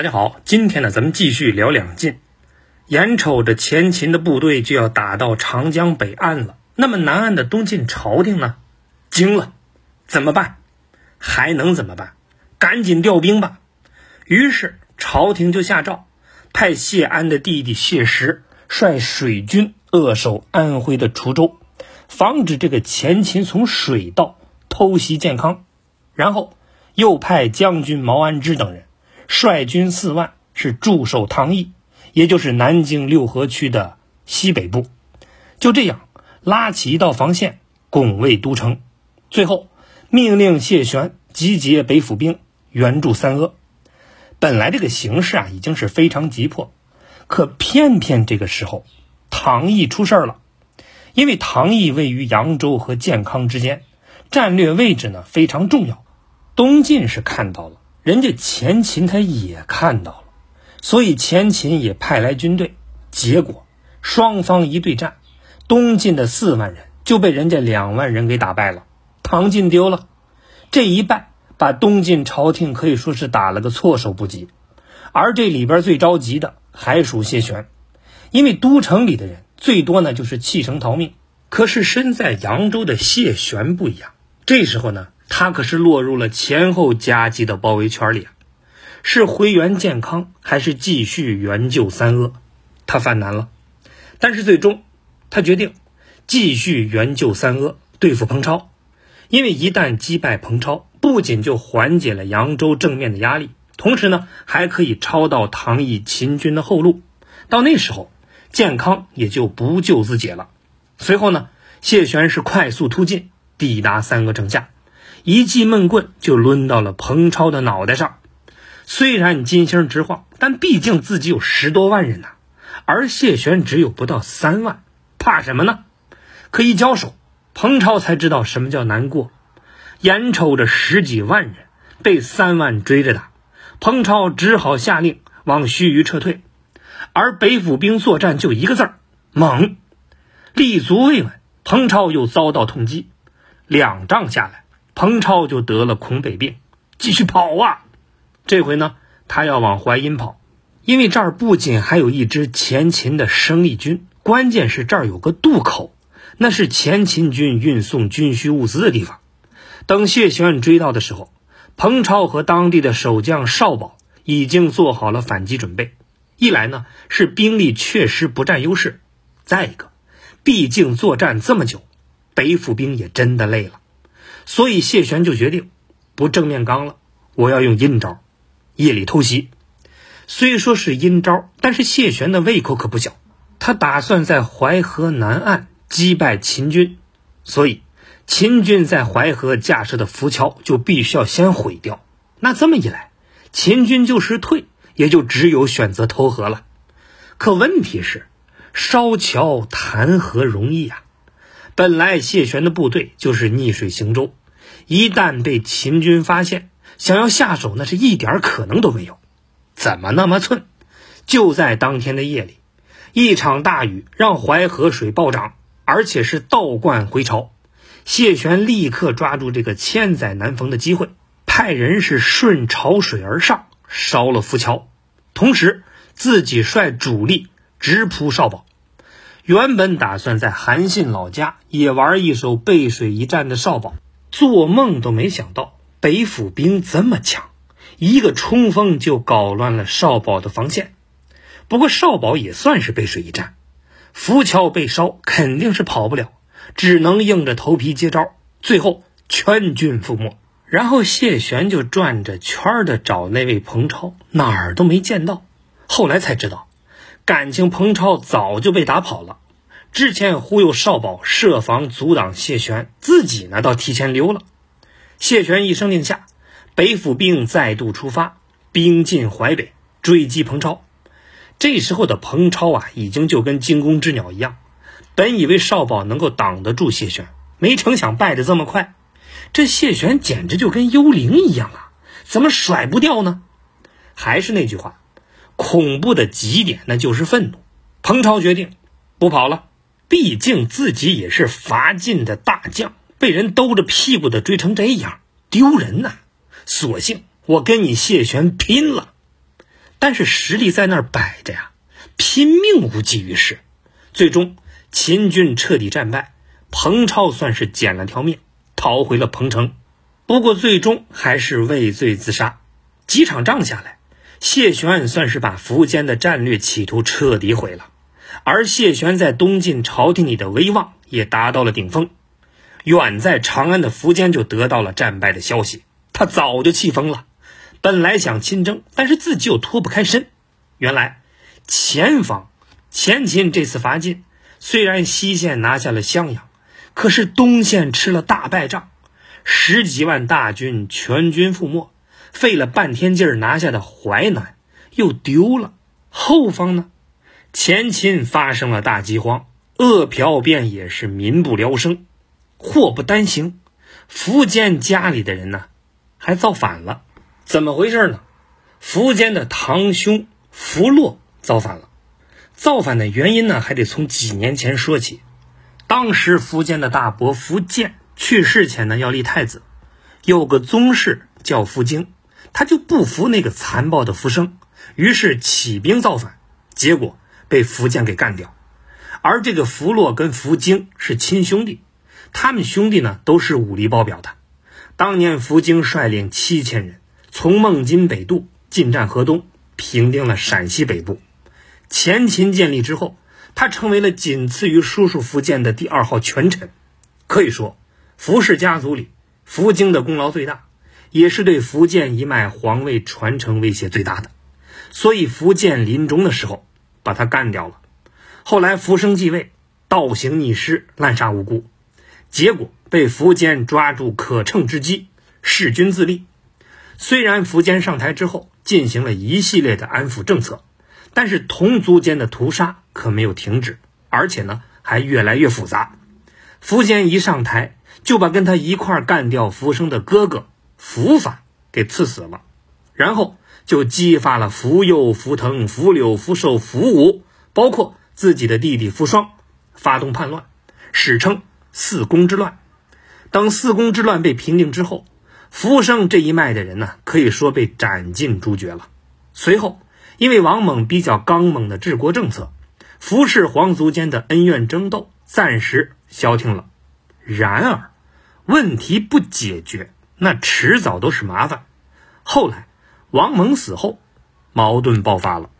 大家好，今天呢，咱们继续聊两晋。眼瞅着前秦的部队就要打到长江北岸了，那么南岸的东晋朝廷呢，惊了，怎么办？还能怎么办？赶紧调兵吧！于是朝廷就下诏，派谢安的弟弟谢石率水军扼守安徽的滁州，防止这个前秦从水道偷袭建康。然后又派将军毛安之等人率军四万，是驻守唐邑。也就是南京六合区的西北部，就这样拉起一道防线，拱卫都城。最后命令谢玄集结北府兵援助三阿。本来这个形势啊已经是非常急迫，可偏偏这个时候唐邑出事了。因为唐邑位于扬州和建康之间，战略位置呢非常重要。东晋是看到了，人家前秦他也看到了。所以前秦也派来军队，结果双方一对战，东晋的四万人就被人家两万人给打败了，唐晋丢了。这一败把东晋朝廷可以说是打了个措手不及。而这里边最着急的还属谢玄，因为都城里的人最多呢就是弃城逃命，可是身在扬州的谢玄不一样，这时候呢他可是落入了前后夹击的包围圈里啊。是回援建康，还是继续援救三阿？他犯难了，但是最终他决定继续援救三阿，对付彭超。因为一旦击败彭超，不仅就缓解了扬州正面的压力，同时呢，还可以抄到唐毅秦军的后路。到那时候，建康也就不救自己了。随后呢，谢玄是快速突进，抵达三阿城下，一记闷棍就抡到了彭超的脑袋上。虽然金星直晃，但毕竟自己有十多万人呐，而谢玄只有不到三万，怕什么呢？可一交手，彭超才知道什么叫难过。眼瞅着十几万人被三万追着打，彭超只好下令往盱眙撤退。而北府兵作战就一个字儿猛，立足未稳，彭超又遭到痛击。两仗下来，彭超就得了恐北病，继续跑啊！这回呢，他要往淮阴跑，因为这儿不仅还有一支前秦的生力军，关键是这儿有个渡口，那是前秦军运送军需物资的地方。等谢玄追到的时候，彭超和当地的守将邵宝已经做好了反击准备。一来呢，是兵力确实不占优势；再一个，毕竟作战这么久，北府兵也真的累了，所以谢玄就决定不正面刚了，我要用阴招。夜里偷袭，虽说是阴招，但是谢玄的胃口可不小。他打算在淮河南岸击败秦军，所以秦军在淮河架设的浮桥就必须要先毁掉。那这么一来，秦军就是退，也就只有选择投河了。可问题是，烧桥谈何容易啊！本来谢玄的部队就是逆水行舟，一旦被秦军发现，想要下手，那是一点可能都没有。怎么那么寸？就在当天的夜里，一场大雨让淮河水暴涨，而且是倒灌回潮。谢玄立刻抓住这个千载难逢的机会，派人是顺潮水而上，烧了浮桥，同时自己率主力直扑少保。原本打算在韩信老家也玩一手背水一战的少保，做梦都没想到。北府兵这么强，一个冲锋就搞乱了少保的防线。不过少保也算是背水一战，浮桥被烧，肯定是跑不了，只能硬着头皮接招。最后全军覆没。然后谢玄就转着圈的找那位彭超，哪儿都没见到。后来才知道，感情彭超早就被打跑了。之前忽悠少保设防阻挡谢玄，自己呢倒提前溜了。谢玄一声令下，北府兵再度出发，兵进淮北追击彭超。这时候的彭超啊，已经就跟惊弓之鸟一样。本以为少保能够挡得住谢玄，没成想败得这么快。这谢玄简直就跟幽灵一样啊，怎么甩不掉呢？还是那句话，恐怖的极点，那就是愤怒。彭超决定不跑了，毕竟自己也是伐晋的大将。被人兜着屁股的追成这样，丢人呐！索性我跟你谢玄拼了！但是实力在那儿摆着呀，拼命无济于事。最终，秦军彻底战败，彭超算是捡了条命，逃回了彭城。不过，最终还是畏罪自杀。几场仗下来，谢玄算是把苻坚的战略企图彻底毁了，而谢玄在东晋朝廷里的威望也达到了顶峰。远在长安的苻坚就得到了战败的消息，他早就气疯了。本来想亲征，但是自己又脱不开身。原来前方前秦这次伐晋，虽然西线拿下了襄阳，可是东线吃了大败仗，十几万大军全军覆没，费了半天劲儿拿下的淮南又丢了。后方呢，前秦发生了大饥荒，饿殍遍野，是民不聊生。祸不单行，苻坚家里的人呢，还造反了。怎么回事呢？苻坚的堂兄苻洛造反了。造反的原因呢，还得从几年前说起。当时苻坚的大伯苻建去世前呢，要立太子，有个宗室叫苻京，他就不服那个残暴的苻生，于是起兵造反，结果被苻建给干掉。而这个苻洛跟苻京是亲兄弟，他们兄弟呢都是武力爆表的。当年苻京率领七千人。从孟津北渡，进占河东，平定了陕西北部。前秦建立之后，他成为了仅次于叔叔苻建的第二号权臣。可以说，苻氏家族里，苻京的功劳最大，也是对苻建一脉皇位传承威胁最大的。所以，苻建临终的时候把他干掉了。后来，福生继位，倒行逆施，滥杀无辜，结果被苻坚抓住可乘之机，弑君自立。虽然苻坚上台之后进行了一系列的安抚政策，但是同族间的屠杀可没有停止，而且呢还越来越复杂。苻坚一上台就把跟他一块干掉福生的哥哥苻法给赐死了，然后就激发了福佑、福腾、福柳、福寿、福武，包括自己的弟弟福双，发动叛乱，史称四公之乱。当四公之乱被平定之后。福生这一脉的人呢，可以说被斩尽诛绝了。随后，因为王猛比较刚猛的治国政策，苻氏皇族间的恩怨争斗暂时消停了。然而，问题不解决，那迟早都是麻烦。后来，王蒙死后，矛盾爆发了。